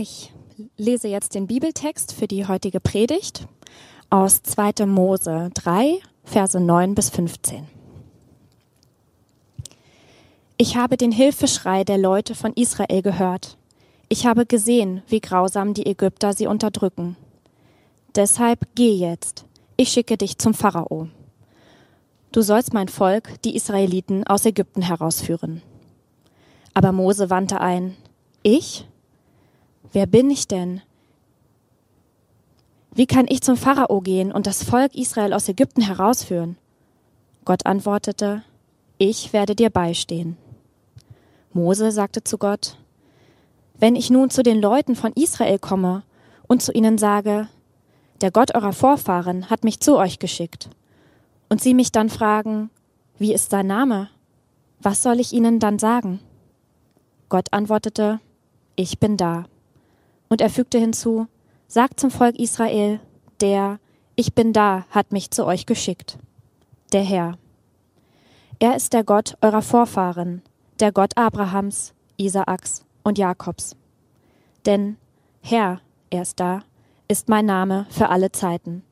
Ich lese jetzt den Bibeltext für die heutige Predigt aus 2. Mose 3, Verse 9 bis 15. Ich habe den Hilfeschrei der Leute von Israel gehört. Ich habe gesehen, wie grausam die Ägypter sie unterdrücken. Deshalb geh jetzt, ich schicke dich zum Pharao. Du sollst mein Volk, die Israeliten, aus Ägypten herausführen. Aber Mose wandte ein, ich? Wer bin ich denn? Wie kann ich zum Pharao gehen und das Volk Israel aus Ägypten herausführen? Gott antwortete, ich werde dir beistehen. Mose sagte zu Gott, wenn ich nun zu den Leuten von Israel komme und zu ihnen sage, der Gott eurer Vorfahren hat mich zu euch geschickt, und sie mich dann fragen, wie ist sein Name? Was soll ich ihnen dann sagen? Gott antwortete, ich bin da. Und er fügte hinzu, sagt zum Volk Israel, der Ich bin da hat mich zu euch geschickt. Der Herr. Er ist der Gott eurer Vorfahren, der Gott Abrahams, Isaaks und Jakobs. Denn Herr, er ist da, ist mein Name für alle Zeiten.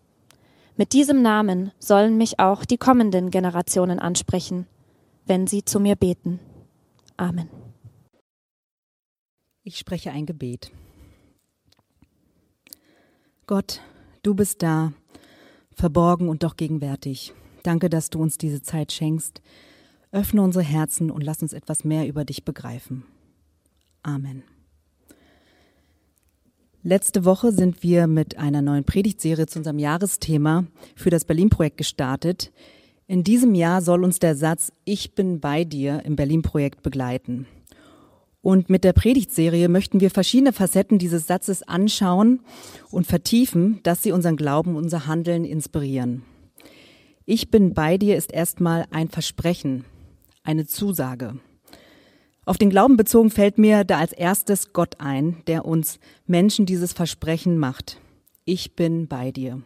Mit diesem Namen sollen mich auch die kommenden Generationen ansprechen, wenn sie zu mir beten. Amen. Ich spreche ein Gebet. Gott, du bist da, verborgen und doch gegenwärtig. Danke, dass du uns diese Zeit schenkst. Öffne unsere Herzen und lass uns etwas mehr über dich begreifen. Amen. Letzte Woche sind wir mit einer neuen Predigtserie zu unserem Jahresthema für das Berlin-Projekt gestartet. In diesem Jahr soll uns der Satz Ich bin bei dir im Berlin-Projekt begleiten. Und mit der Predigtserie möchten wir verschiedene Facetten dieses Satzes anschauen und vertiefen, dass sie unseren Glauben, unser Handeln inspirieren. Ich bin bei dir ist erstmal ein Versprechen, eine Zusage. Auf den Glauben bezogen fällt mir da als erstes Gott ein, der uns Menschen dieses Versprechen macht. Ich bin bei dir.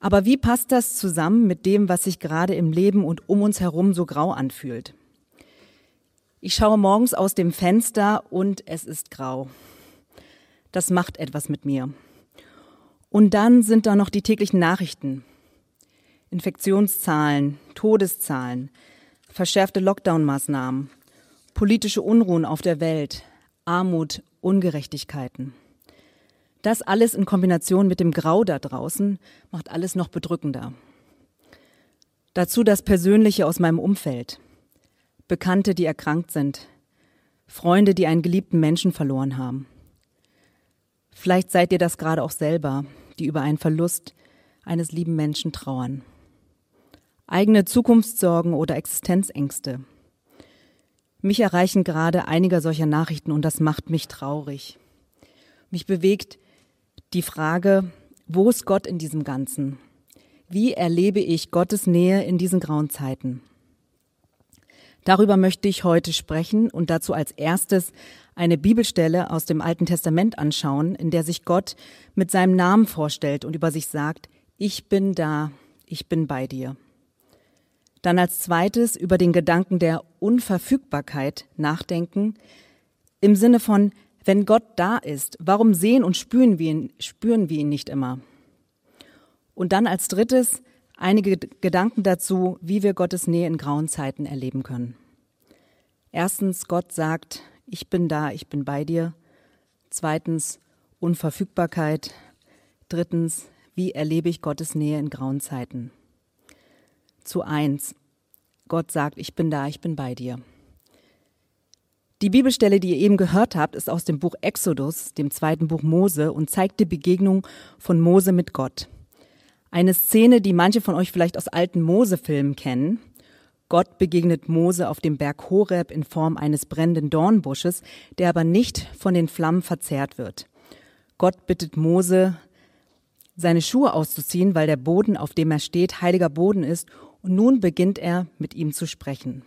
Aber wie passt das zusammen mit dem, was sich gerade im Leben und um uns herum so grau anfühlt? Ich schaue morgens aus dem Fenster und es ist grau. Das macht etwas mit mir. Und dann sind da noch die täglichen Nachrichten. Infektionszahlen, Todeszahlen, verschärfte Lockdown-Maßnahmen, politische Unruhen auf der Welt, Armut, Ungerechtigkeiten. Das alles in Kombination mit dem Grau da draußen macht alles noch bedrückender. Dazu das Persönliche aus meinem Umfeld. Bekannte, die erkrankt sind, Freunde, die einen geliebten Menschen verloren haben. Vielleicht seid ihr das gerade auch selber, die über einen Verlust eines lieben Menschen trauern. Eigene Zukunftssorgen oder Existenzängste. Mich erreichen gerade einige solcher Nachrichten und das macht mich traurig. Mich bewegt die Frage, wo ist Gott in diesem Ganzen? Wie erlebe ich Gottes Nähe in diesen grauen Zeiten? Darüber möchte ich heute sprechen und dazu als erstes eine Bibelstelle aus dem Alten Testament anschauen, in der sich Gott mit seinem Namen vorstellt und über sich sagt, ich bin da, ich bin bei dir. Dann als zweites über den Gedanken der Unverfügbarkeit nachdenken, im Sinne von, wenn Gott da ist, warum sehen und spüren wir ihn, spüren wir ihn nicht immer? Und dann als drittes einige Gedanken dazu, wie wir Gottes Nähe in grauen Zeiten erleben können. Erstens, Gott sagt, ich bin da, ich bin bei dir. Zweitens, Unverfügbarkeit. Drittens, wie erlebe ich Gottes Nähe in grauen Zeiten? Zu eins, Gott sagt, ich bin da, ich bin bei dir. Die Bibelstelle, die ihr eben gehört habt, ist aus dem Buch Exodus, dem zweiten Buch Mose, und zeigt die Begegnung von Mose mit Gott. Eine Szene, die manche von euch vielleicht aus alten Mose-Filmen kennen. Gott begegnet Mose auf dem Berg Horeb in Form eines brennenden Dornbusches, der aber nicht von den Flammen verzehrt wird. Gott bittet Mose, seine Schuhe auszuziehen, weil der Boden, auf dem er steht, heiliger Boden ist, und nun beginnt er mit ihm zu sprechen.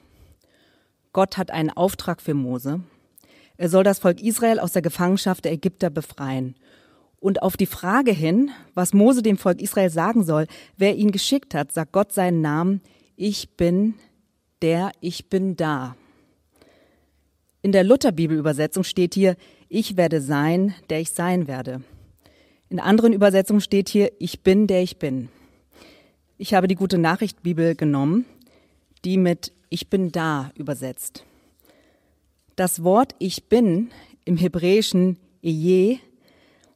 Gott hat einen Auftrag für Mose. Er soll das Volk Israel aus der Gefangenschaft der Ägypter befreien. Und auf die Frage hin, was Mose dem Volk Israel sagen soll, wer ihn geschickt hat, sagt Gott seinen Namen, ich bin der, ich bin da. In der Lutherbibelübersetzung steht hier, ich werde sein, der ich sein werde. In anderen Übersetzungen steht hier, ich bin, der ich bin. Ich habe die gute Nachricht Bibel genommen, die mit ich bin da übersetzt. Das Wort ich bin im hebräischen Eje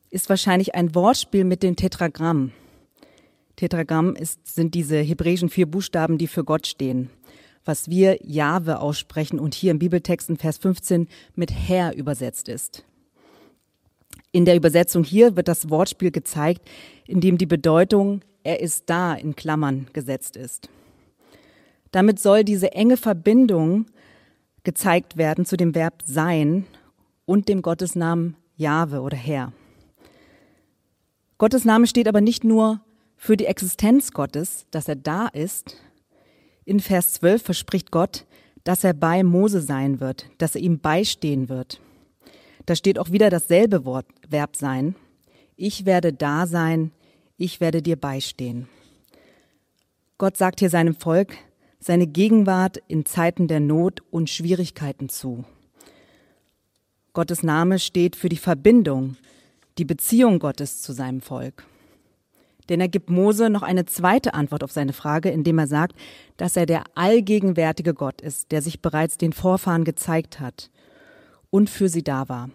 ist wahrscheinlich ein Wortspiel mit dem Tetragramm. Tetragramm ist, sind diese hebräischen vier Buchstaben, die für Gott stehen, was wir Jahwe aussprechen und hier im Bibeltext in Vers 15 mit Herr übersetzt ist. In der Übersetzung hier wird das Wortspiel gezeigt, in dem die Bedeutung er ist da in Klammern gesetzt ist. Damit soll diese enge Verbindung gezeigt werden zu dem Verb sein und dem Gottesnamen Jahwe oder Herr. Gottes Name steht aber nicht nur für die Existenz Gottes, dass er da ist. In Vers 12 verspricht Gott, dass er bei Mose sein wird, dass er ihm beistehen wird. Da steht auch wieder dasselbe Wort, Verb sein. Ich werde da sein, ich werde dir beistehen. Gott sagt hier seinem Volk seine Gegenwart in Zeiten der Not und Schwierigkeiten zu. Gottes Name steht für die Verbindung, die Beziehung Gottes zu seinem Volk. Denn er gibt Mose noch eine zweite Antwort auf seine Frage, indem er sagt, dass er der allgegenwärtige Gott ist, der sich bereits den Vorfahren gezeigt hat und für sie da war.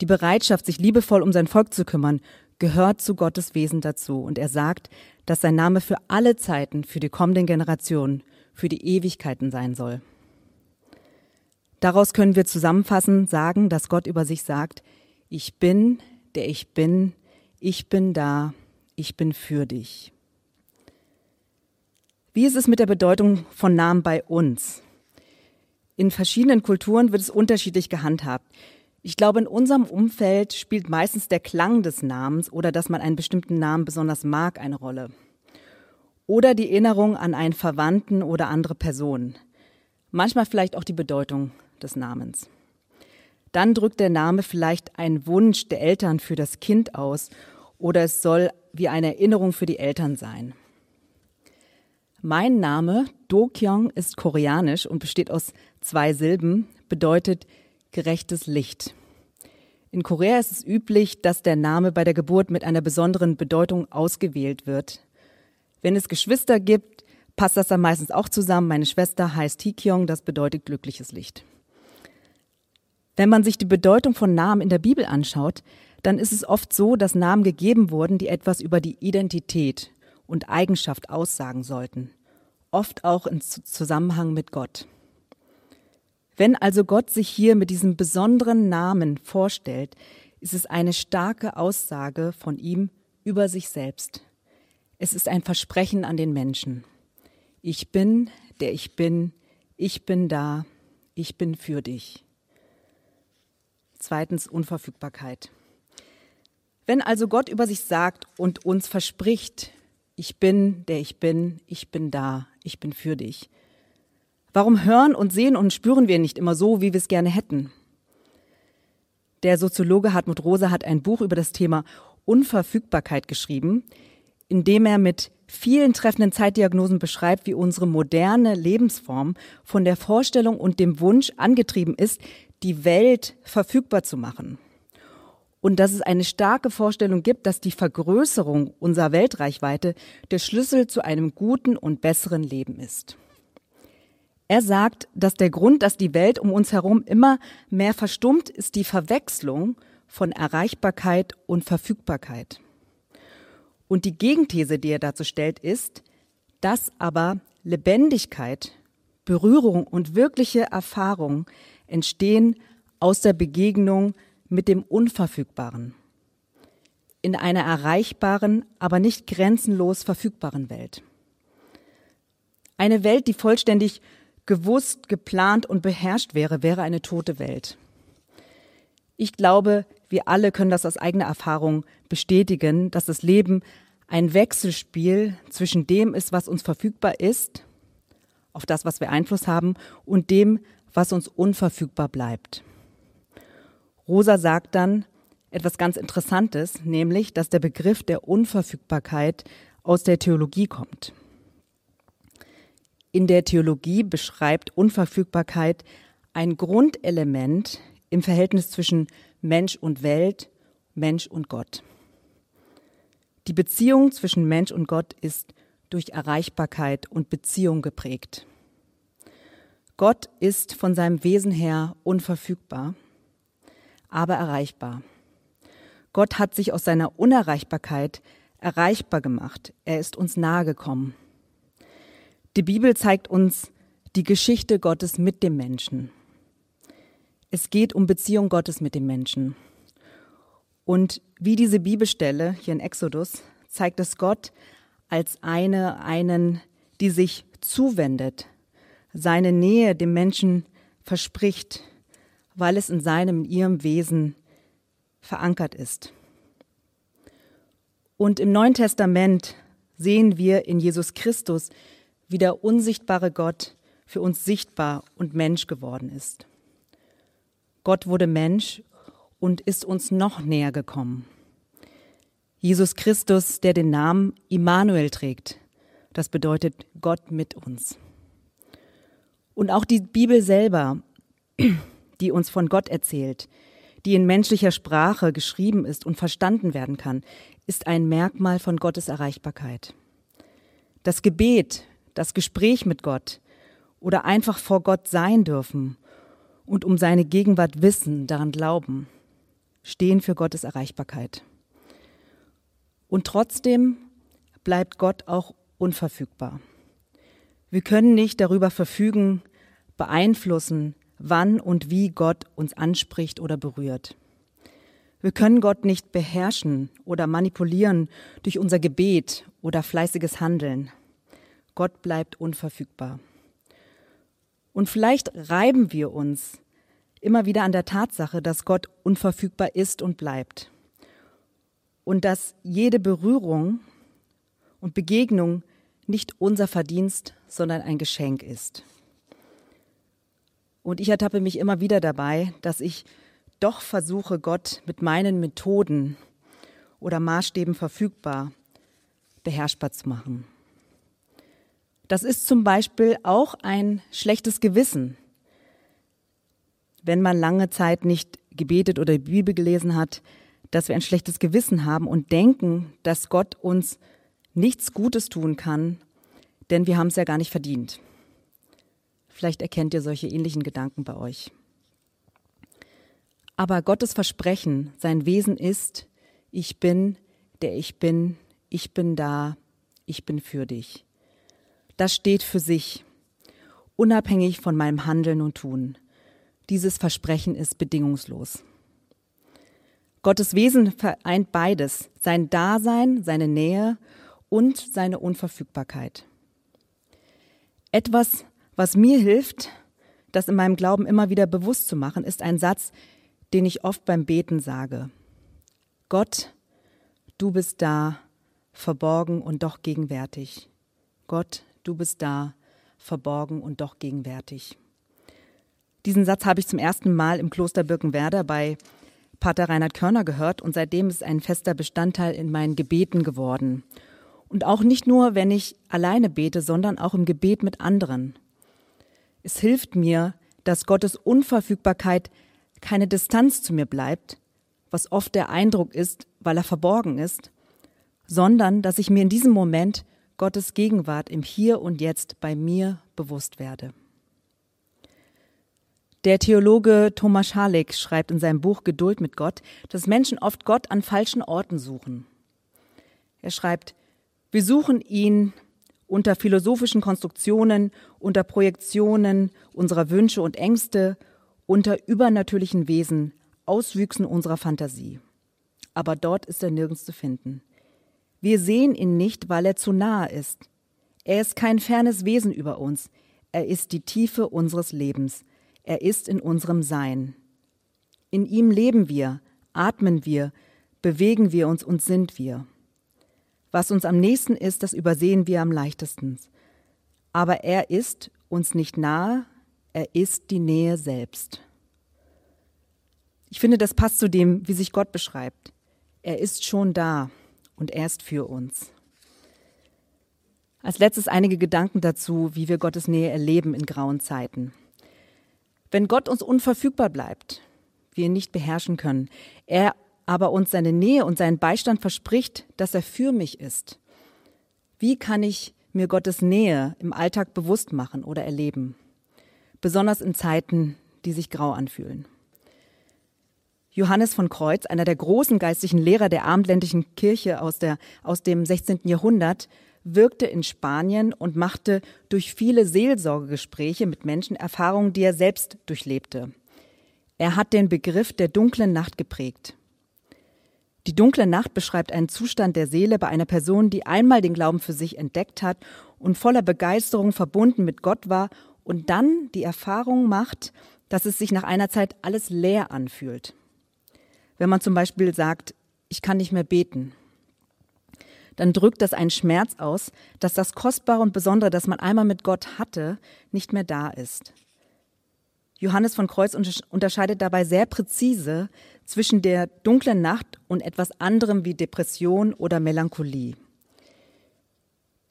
Die Bereitschaft, sich liebevoll um sein Volk zu kümmern, gehört zu Gottes Wesen dazu. Und er sagt, dass sein Name für alle Zeiten, für die kommenden Generationen, für die Ewigkeiten sein soll. Daraus können wir zusammenfassend sagen, dass Gott über sich sagt, ich bin, der ich bin, ich bin da, ich bin für dich. Wie ist es mit der Bedeutung von Namen bei uns? In verschiedenen Kulturen wird es unterschiedlich gehandhabt. Ich glaube, in unserem Umfeld spielt meistens der Klang des Namens oder dass man einen bestimmten Namen besonders mag eine Rolle. Oder die Erinnerung an einen Verwandten oder andere Person. Manchmal vielleicht auch die Bedeutung des Namens. Dann drückt der Name vielleicht einen Wunsch der Eltern für das Kind aus oder es soll wie eine Erinnerung für die Eltern sein. Mein Name Do Kyung ist koreanisch und besteht aus zwei Silben, bedeutet gerechtes Licht. In Korea ist es üblich, dass der Name bei der Geburt mit einer besonderen Bedeutung ausgewählt wird. Wenn es Geschwister gibt, passt das dann meistens auch zusammen. Meine Schwester heißt Hikyong, das bedeutet glückliches Licht. Wenn man sich die Bedeutung von Namen in der Bibel anschaut, dann ist es oft so, dass Namen gegeben wurden, die etwas über die Identität und Eigenschaft aussagen sollten. Oft auch im Zusammenhang mit Gott. Wenn also Gott sich hier mit diesem besonderen Namen vorstellt, ist es eine starke Aussage von ihm über sich selbst. Es ist ein Versprechen an den Menschen. Ich bin, der ich bin, ich bin da, ich bin für dich. Zweitens Unverfügbarkeit. Wenn also Gott über sich sagt und uns verspricht, ich bin, der ich bin, ich bin da, ich bin für dich, Warum hören und sehen und spüren wir nicht immer so, wie wir es gerne hätten? Der Soziologe Hartmut Rosa hat ein Buch über das Thema Unverfügbarkeit geschrieben, in dem er mit vielen treffenden Zeitdiagnosen beschreibt, wie unsere moderne Lebensform von der Vorstellung und dem Wunsch angetrieben ist, die Welt verfügbar zu machen. Und dass es eine starke Vorstellung gibt, dass die Vergrößerung unserer Weltreichweite der Schlüssel zu einem guten und besseren Leben ist. Er sagt, dass der Grund, dass die Welt um uns herum immer mehr verstummt, ist die Verwechslung von Erreichbarkeit und Verfügbarkeit. Und die Gegenthese, die er dazu stellt, ist, dass aber Lebendigkeit, Berührung und wirkliche Erfahrung entstehen aus der Begegnung mit dem Unverfügbaren. In einer erreichbaren, aber nicht grenzenlos verfügbaren Welt. Eine Welt, die vollständig gewusst, geplant und beherrscht wäre, wäre eine tote Welt. Ich glaube, wir alle können das aus eigener Erfahrung bestätigen, dass das Leben ein Wechselspiel zwischen dem ist, was uns verfügbar ist, auf das, was wir Einfluss haben, und dem, was uns unverfügbar bleibt. Rosa sagt dann etwas ganz Interessantes, nämlich, dass der Begriff der Unverfügbarkeit aus der Theologie kommt. In der Theologie beschreibt Unverfügbarkeit ein Grundelement im Verhältnis zwischen Mensch und Welt, Mensch und Gott. Die Beziehung zwischen Mensch und Gott ist durch Erreichbarkeit und Beziehung geprägt. Gott ist von seinem Wesen her unverfügbar, aber erreichbar. Gott hat sich aus seiner Unerreichbarkeit erreichbar gemacht. Er ist uns nahe gekommen. Die Bibel zeigt uns die Geschichte Gottes mit dem Menschen. Es geht um Beziehung Gottes mit dem Menschen. Und wie diese Bibelstelle hier in Exodus zeigt es Gott als eine, einen, die sich zuwendet, seine Nähe dem Menschen verspricht, weil es in seinem, in ihrem Wesen verankert ist. Und im Neuen Testament sehen wir in Jesus Christus, wie der unsichtbare Gott für uns sichtbar und Mensch geworden ist. Gott wurde Mensch und ist uns noch näher gekommen. Jesus Christus, der den Namen Immanuel trägt, das bedeutet Gott mit uns. Und auch die Bibel selber, die uns von Gott erzählt, die in menschlicher Sprache geschrieben ist und verstanden werden kann, ist ein Merkmal von Gottes Erreichbarkeit. Das Gebet, das Gespräch mit Gott oder einfach vor Gott sein dürfen und um seine Gegenwart wissen, daran glauben, stehen für Gottes Erreichbarkeit. Und trotzdem bleibt Gott auch unverfügbar. Wir können nicht darüber verfügen, beeinflussen, wann und wie Gott uns anspricht oder berührt. Wir können Gott nicht beherrschen oder manipulieren durch unser Gebet oder fleißiges Handeln. Gott bleibt unverfügbar. Und vielleicht reiben wir uns immer wieder an der Tatsache, dass Gott unverfügbar ist und bleibt. Und dass jede Berührung und Begegnung nicht unser Verdienst, sondern ein Geschenk ist. Und ich ertappe mich immer wieder dabei, dass ich doch versuche, Gott mit meinen Methoden oder Maßstäben verfügbar, beherrschbar zu machen. Das ist zum Beispiel auch ein schlechtes Gewissen, wenn man lange Zeit nicht gebetet oder die Bibel gelesen hat, dass wir ein schlechtes Gewissen haben und denken, dass Gott uns nichts Gutes tun kann, denn wir haben es ja gar nicht verdient. Vielleicht erkennt ihr solche ähnlichen Gedanken bei euch. Aber Gottes Versprechen, sein Wesen ist, ich bin, der ich bin, ich bin da, ich bin für dich. Das steht für sich, unabhängig von meinem Handeln und Tun. Dieses Versprechen ist bedingungslos. Gottes Wesen vereint beides, sein Dasein, seine Nähe und seine Unverfügbarkeit. Etwas, was mir hilft, das in meinem Glauben immer wieder bewusst zu machen, ist ein Satz, den ich oft beim Beten sage. Gott, du bist da, verborgen und doch gegenwärtig. Gott, du bist da, verborgen und doch gegenwärtig. Diesen Satz habe ich zum ersten Mal im Kloster Birkenwerder bei Pater Reinhard Körner gehört und seitdem ist ein fester Bestandteil in meinen Gebeten geworden. Und auch nicht nur, wenn ich alleine bete, sondern auch im Gebet mit anderen. Es hilft mir, dass Gottes Unverfügbarkeit keine Distanz zu mir bleibt, was oft der Eindruck ist, weil er verborgen ist, sondern dass ich mir in diesem Moment Gottes Gegenwart im Hier und Jetzt bei mir bewusst werde. Der Theologe Thomas Halleck schreibt in seinem Buch Geduld mit Gott, dass Menschen oft Gott an falschen Orten suchen. Er schreibt, wir suchen ihn unter philosophischen Konstruktionen, unter Projektionen unserer Wünsche und Ängste, unter übernatürlichen Wesen, Auswüchsen unserer Fantasie. Aber dort ist er nirgends zu finden. Wir sehen ihn nicht, weil er zu nahe ist. Er ist kein fernes Wesen über uns. Er ist die Tiefe unseres Lebens. Er ist in unserem Sein. In ihm leben wir, atmen wir, bewegen wir uns und sind wir. Was uns am nächsten ist, das übersehen wir am leichtesten. Aber er ist uns nicht nahe, er ist die Nähe selbst. Ich finde, das passt zu dem, wie sich Gott beschreibt. Er ist schon da und er ist für uns. Als letztes einige Gedanken dazu, wie wir Gottes Nähe erleben in grauen Zeiten. Wenn Gott uns unverfügbar bleibt, wir ihn nicht beherrschen können. Er aber uns seine Nähe und seinen Beistand verspricht, dass er für mich ist. Wie kann ich mir Gottes Nähe im Alltag bewusst machen oder erleben? Besonders in Zeiten, die sich grau anfühlen. Johannes von Kreuz, einer der großen geistlichen Lehrer der abendländischen Kirche aus, der, aus dem 16. Jahrhundert, wirkte in Spanien und machte durch viele Seelsorgegespräche mit Menschen Erfahrungen, die er selbst durchlebte. Er hat den Begriff der dunklen Nacht geprägt. Die dunkle Nacht beschreibt einen Zustand der Seele bei einer Person, die einmal den Glauben für sich entdeckt hat und voller Begeisterung verbunden mit Gott war und dann die Erfahrung macht, dass es sich nach einer Zeit alles leer anfühlt. Wenn man zum Beispiel sagt, ich kann nicht mehr beten, dann drückt das einen Schmerz aus, dass das Kostbare und Besondere, das man einmal mit Gott hatte, nicht mehr da ist. Johannes von Kreuz unterscheidet dabei sehr präzise zwischen der dunklen Nacht und etwas anderem wie Depression oder Melancholie.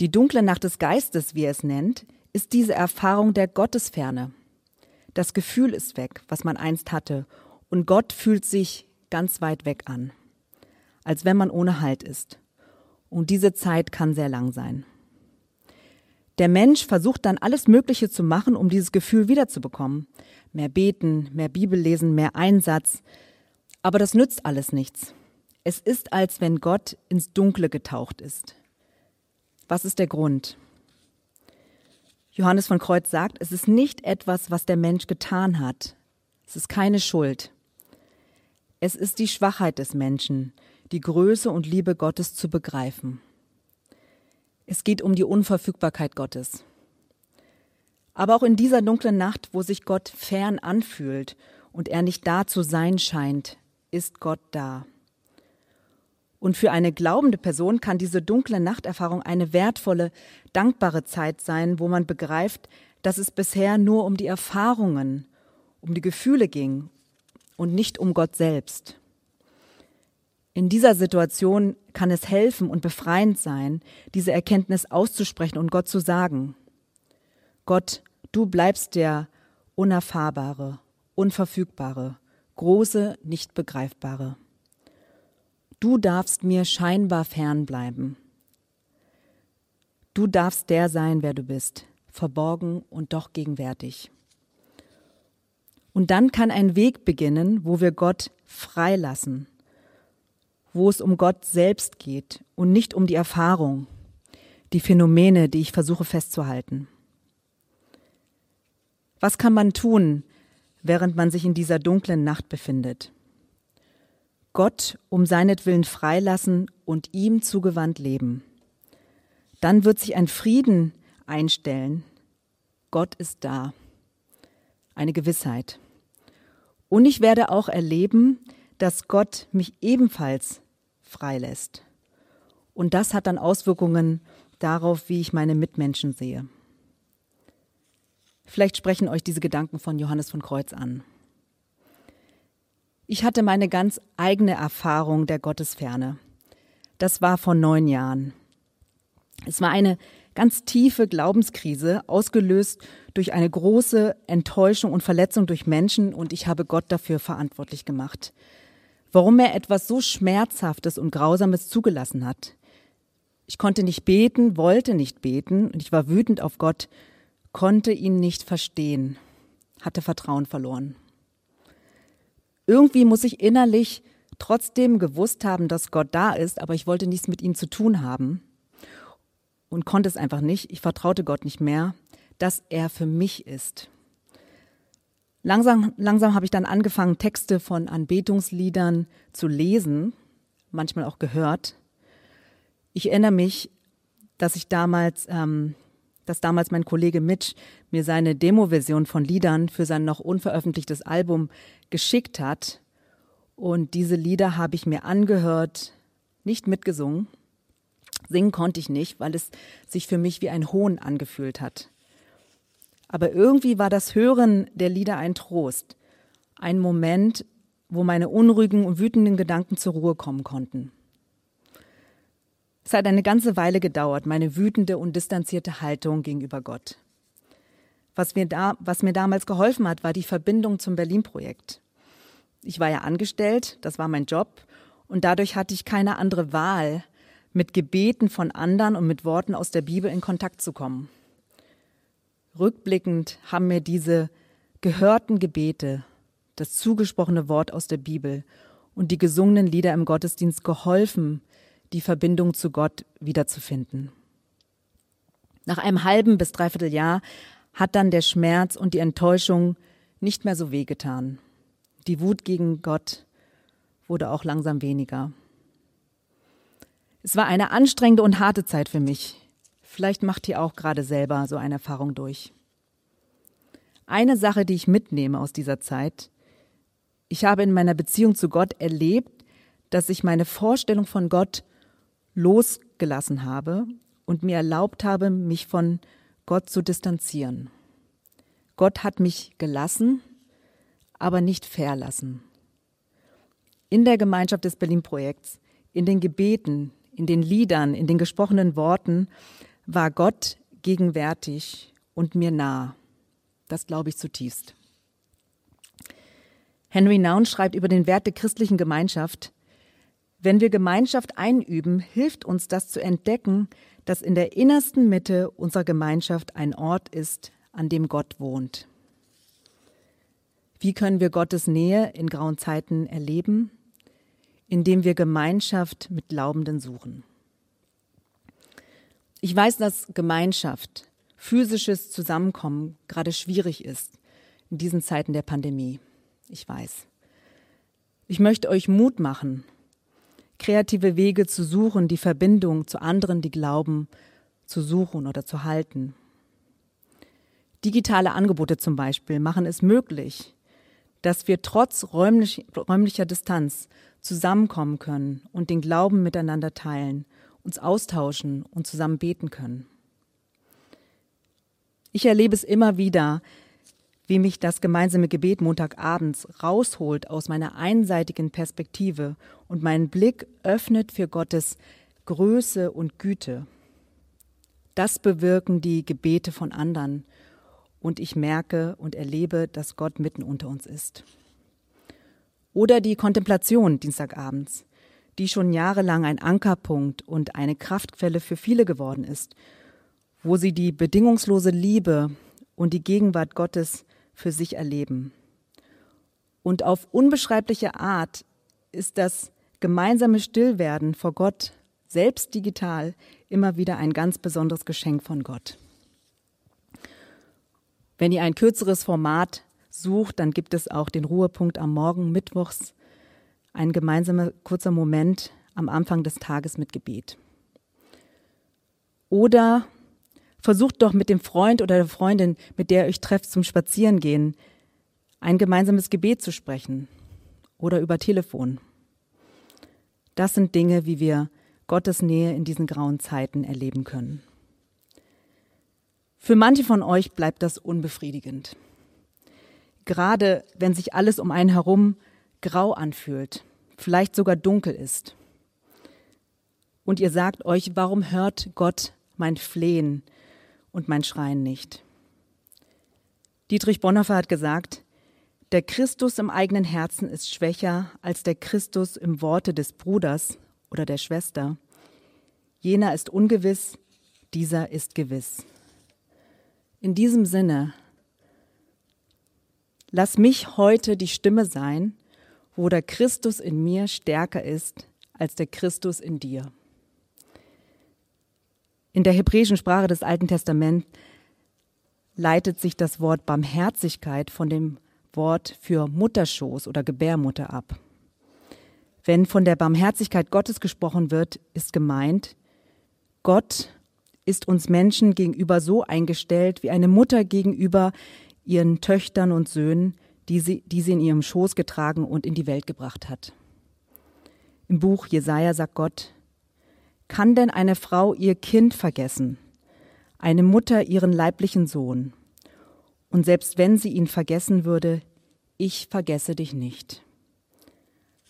Die dunkle Nacht des Geistes, wie er es nennt, ist diese Erfahrung der Gottesferne. Das Gefühl ist weg, was man einst hatte, und Gott fühlt sich ganz weit weg an, als wenn man ohne Halt ist. Und diese Zeit kann sehr lang sein. Der Mensch versucht dann alles Mögliche zu machen, um dieses Gefühl wiederzubekommen. Mehr beten, mehr Bibel lesen, mehr Einsatz. Aber das nützt alles nichts. Es ist, als wenn Gott ins Dunkle getaucht ist. Was ist der Grund? Johannes von Kreuz sagt, es ist nicht etwas, was der Mensch getan hat. Es ist keine Schuld. Es ist die Schwachheit des Menschen, die Größe und Liebe Gottes zu begreifen. Es geht um die Unverfügbarkeit Gottes. Aber auch in dieser dunklen Nacht, wo sich Gott fern anfühlt und er nicht da zu sein scheint, ist Gott da. Und für eine glaubende Person kann diese dunkle Nachterfahrung eine wertvolle, dankbare Zeit sein, wo man begreift, dass es bisher nur um die Erfahrungen, um die Gefühle ging und nicht um Gott selbst. In dieser Situation kann es helfen und befreiend sein, diese Erkenntnis auszusprechen und Gott zu sagen. Gott, du bleibst der Unerfahrbare, Unverfügbare, große, nicht begreifbare. Du darfst mir scheinbar fern bleiben. Du darfst der sein, wer du bist, verborgen und doch gegenwärtig. Und dann kann ein Weg beginnen, wo wir Gott freilassen wo es um Gott selbst geht und nicht um die Erfahrung, die Phänomene, die ich versuche festzuhalten. Was kann man tun, während man sich in dieser dunklen Nacht befindet? Gott um seinetwillen freilassen und ihm zugewandt leben. Dann wird sich ein Frieden einstellen. Gott ist da. Eine Gewissheit. Und ich werde auch erleben, dass Gott mich ebenfalls freilässt. Und das hat dann Auswirkungen darauf, wie ich meine Mitmenschen sehe. Vielleicht sprechen euch diese Gedanken von Johannes von Kreuz an. Ich hatte meine ganz eigene Erfahrung der Gottesferne. Das war vor neun Jahren. Es war eine ganz tiefe Glaubenskrise, ausgelöst durch eine große Enttäuschung und Verletzung durch Menschen, und ich habe Gott dafür verantwortlich gemacht warum er etwas so Schmerzhaftes und Grausames zugelassen hat. Ich konnte nicht beten, wollte nicht beten und ich war wütend auf Gott, konnte ihn nicht verstehen, hatte Vertrauen verloren. Irgendwie muss ich innerlich trotzdem gewusst haben, dass Gott da ist, aber ich wollte nichts mit ihm zu tun haben und konnte es einfach nicht. Ich vertraute Gott nicht mehr, dass er für mich ist. Langsam, langsam habe ich dann angefangen, Texte von Anbetungsliedern zu lesen, manchmal auch gehört. Ich erinnere mich, dass ich damals, ähm, dass damals mein Kollege Mitch mir seine Demo-Version von Liedern für sein noch unveröffentlichtes Album geschickt hat. Und diese Lieder habe ich mir angehört, nicht mitgesungen. Singen konnte ich nicht, weil es sich für mich wie ein Hohn angefühlt hat. Aber irgendwie war das Hören der Lieder ein Trost, ein Moment, wo meine unruhigen und wütenden Gedanken zur Ruhe kommen konnten. Es hat eine ganze Weile gedauert, meine wütende und distanzierte Haltung gegenüber Gott. Was mir, da, was mir damals geholfen hat, war die Verbindung zum Berlin-Projekt. Ich war ja angestellt, das war mein Job, und dadurch hatte ich keine andere Wahl, mit Gebeten von anderen und mit Worten aus der Bibel in Kontakt zu kommen. Rückblickend haben mir diese gehörten Gebete, das zugesprochene Wort aus der Bibel und die gesungenen Lieder im Gottesdienst geholfen, die Verbindung zu Gott wiederzufinden. Nach einem halben bis dreiviertel Jahr hat dann der Schmerz und die Enttäuschung nicht mehr so wehgetan. Die Wut gegen Gott wurde auch langsam weniger. Es war eine anstrengende und harte Zeit für mich. Vielleicht macht ihr auch gerade selber so eine Erfahrung durch. Eine Sache, die ich mitnehme aus dieser Zeit, ich habe in meiner Beziehung zu Gott erlebt, dass ich meine Vorstellung von Gott losgelassen habe und mir erlaubt habe, mich von Gott zu distanzieren. Gott hat mich gelassen, aber nicht verlassen. In der Gemeinschaft des Berlin-Projekts, in den Gebeten, in den Liedern, in den gesprochenen Worten war Gott gegenwärtig und mir nah. Das glaube ich zutiefst. Henry Naun schreibt über den Wert der christlichen Gemeinschaft, wenn wir Gemeinschaft einüben, hilft uns das zu entdecken, dass in der innersten Mitte unserer Gemeinschaft ein Ort ist, an dem Gott wohnt. Wie können wir Gottes Nähe in grauen Zeiten erleben? Indem wir Gemeinschaft mit Glaubenden suchen. Ich weiß, dass Gemeinschaft, physisches Zusammenkommen gerade schwierig ist in diesen Zeiten der Pandemie. Ich weiß. Ich möchte euch Mut machen, kreative Wege zu suchen, die Verbindung zu anderen, die glauben, zu suchen oder zu halten. Digitale Angebote zum Beispiel machen es möglich, dass wir trotz räumlich, räumlicher Distanz zusammenkommen können und den Glauben miteinander teilen, uns austauschen und zusammen beten können. Ich erlebe es immer wieder, wie mich das gemeinsame Gebet Montagabends rausholt aus meiner einseitigen Perspektive und meinen Blick öffnet für Gottes Größe und Güte. Das bewirken die Gebete von anderen und ich merke und erlebe, dass Gott mitten unter uns ist. Oder die Kontemplation Dienstagabends, die schon jahrelang ein Ankerpunkt und eine Kraftquelle für viele geworden ist, wo sie die bedingungslose Liebe und die Gegenwart Gottes für sich erleben. Und auf unbeschreibliche Art ist das gemeinsame Stillwerden vor Gott, selbst digital, immer wieder ein ganz besonderes Geschenk von Gott. Wenn ihr ein kürzeres Format sucht, dann gibt es auch den Ruhepunkt am Morgen, Mittwochs, ein gemeinsamer kurzer Moment am Anfang des Tages mit Gebet. Oder Versucht doch mit dem Freund oder der Freundin, mit der ihr euch trefft zum Spazierengehen, ein gemeinsames Gebet zu sprechen oder über Telefon. Das sind Dinge, wie wir Gottes Nähe in diesen grauen Zeiten erleben können. Für manche von euch bleibt das unbefriedigend. Gerade wenn sich alles um einen herum grau anfühlt, vielleicht sogar dunkel ist. Und ihr sagt euch, warum hört Gott mein Flehen? und mein Schreien nicht. Dietrich Bonhoeffer hat gesagt, der Christus im eigenen Herzen ist schwächer als der Christus im Worte des Bruders oder der Schwester. Jener ist ungewiss, dieser ist gewiss. In diesem Sinne, lass mich heute die Stimme sein, wo der Christus in mir stärker ist als der Christus in dir. In der hebräischen Sprache des Alten Testaments leitet sich das Wort Barmherzigkeit von dem Wort für Mutterschoß oder Gebärmutter ab. Wenn von der Barmherzigkeit Gottes gesprochen wird, ist gemeint, Gott ist uns Menschen gegenüber so eingestellt wie eine Mutter gegenüber ihren Töchtern und Söhnen, die sie, die sie in ihrem Schoß getragen und in die Welt gebracht hat. Im Buch Jesaja sagt Gott, kann denn eine Frau ihr Kind vergessen, eine Mutter ihren leiblichen Sohn? Und selbst wenn sie ihn vergessen würde, ich vergesse dich nicht.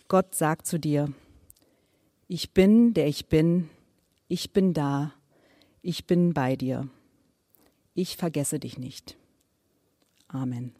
Gott sagt zu dir, ich bin, der ich bin, ich bin da, ich bin bei dir. Ich vergesse dich nicht. Amen.